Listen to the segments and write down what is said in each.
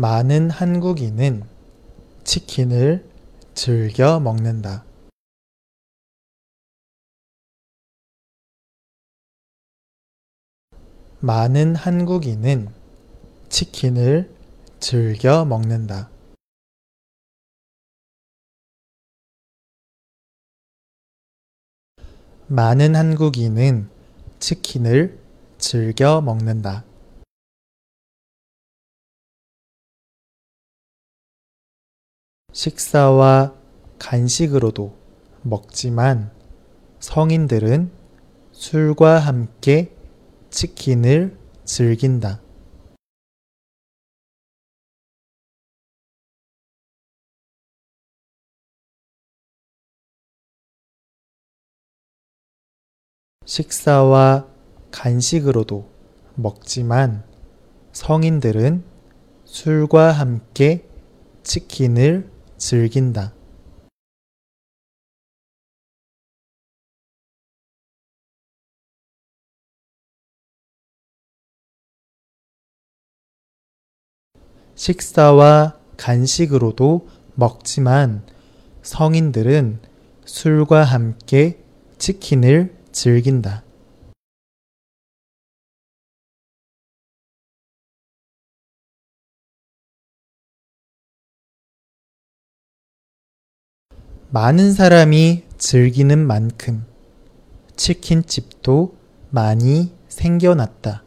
많은 한국인은 치킨을 즐겨 먹는다. 많은 한국인은 치킨을 즐겨 먹는다. 많은 한국인은 치킨을 즐겨 먹는다. 식사와 간식으로도 먹지만 성인들은 술과 함께 치킨을 즐긴다. 식사와 간식으로도 먹지만 성인들은 술과 함께 치킨을 즐긴다. 식사와 간식으로도 먹지만 성인들은 술과 함께 치킨을 즐긴다. 많은 사람이 즐기는 만큼 치킨집도 많이 생겨났다.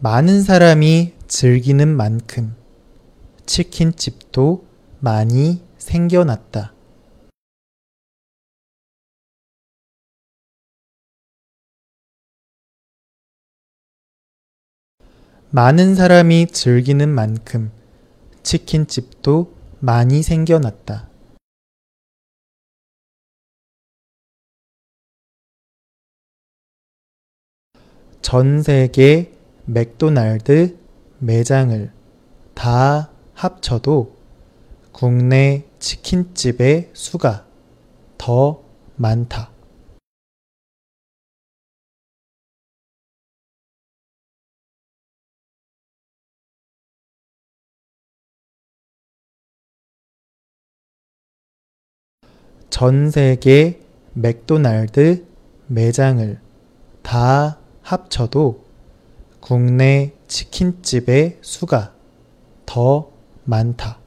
많은 사람이 즐기는 만큼 치킨집도 많이 생겨났다. 많은 사람이 즐기는 만큼 치킨집도 많이 생겨났다. 전 세계 맥도날드 매장을 다 합쳐도 국내 치킨집의 수가 더 많다. 전 세계 맥도날드 매장을 다 합쳐도 국내 치킨집의 수가 더 많다.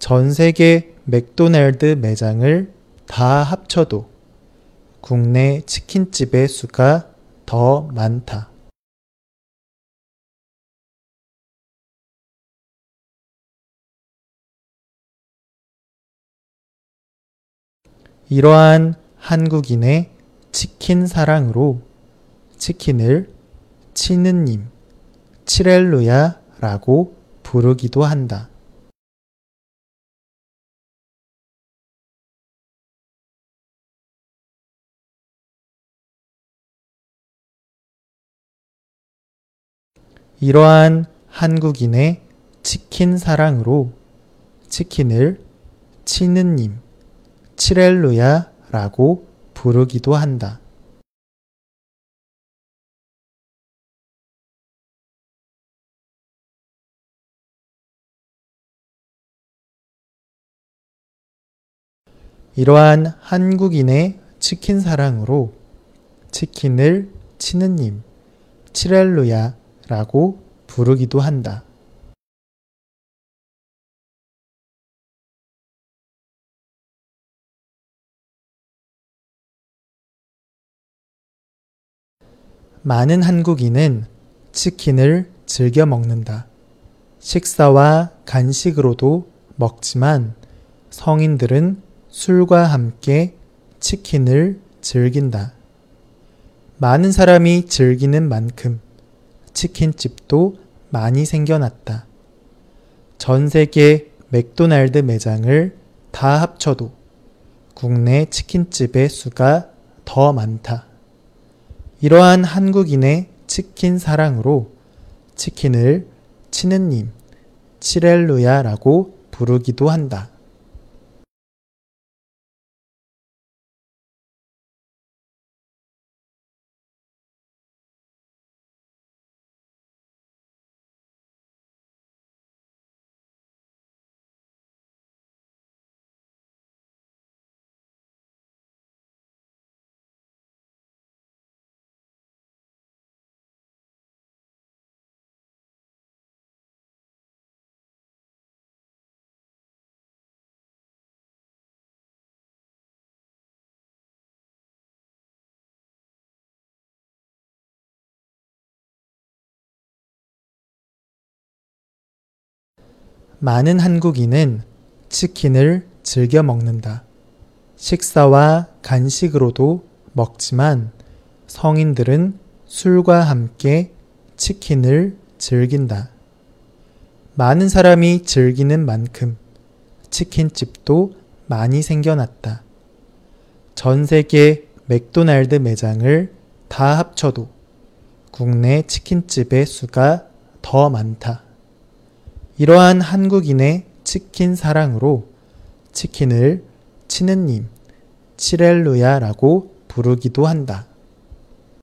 전 세계 맥도날드 매장을 다 합쳐도 국내 치킨집의 수가 더 많다. 이러한 한국인의 치킨 사랑으로 치킨을 치느님, 치렐루야 라고 부르기도 한다. 이러한 한국인의 치킨 사랑으로 치킨을 치느님, 치렐루야 라고 부르기도 한다. 이러한 한국인의 치킨 사랑으로 치킨을 치느님, 치렐루야 라고 부르기도 한다. 많은 한국인은 치킨을 즐겨 먹는다. 식사와 간식으로도 먹지만 성인들은 술과 함께 치킨을 즐긴다. 많은 사람이 즐기는 만큼 치킨집도 많이 생겨났다. 전 세계 맥도날드 매장을 다 합쳐도 국내 치킨집의 수가 더 많다. 이러한 한국인의 치킨 사랑으로 치킨을 치느님, 치렐루야라고 부르기도 한다. 많은 한국인은 치킨을 즐겨 먹는다. 식사와 간식으로도 먹지만 성인들은 술과 함께 치킨을 즐긴다. 많은 사람이 즐기는 만큼 치킨집도 많이 생겨났다. 전 세계 맥도날드 매장을 다 합쳐도 국내 치킨집의 수가 더 많다. 이러한 한국인의 치킨 사랑으로 치킨을 치느님, 치렐루야라고 부르기도 한다.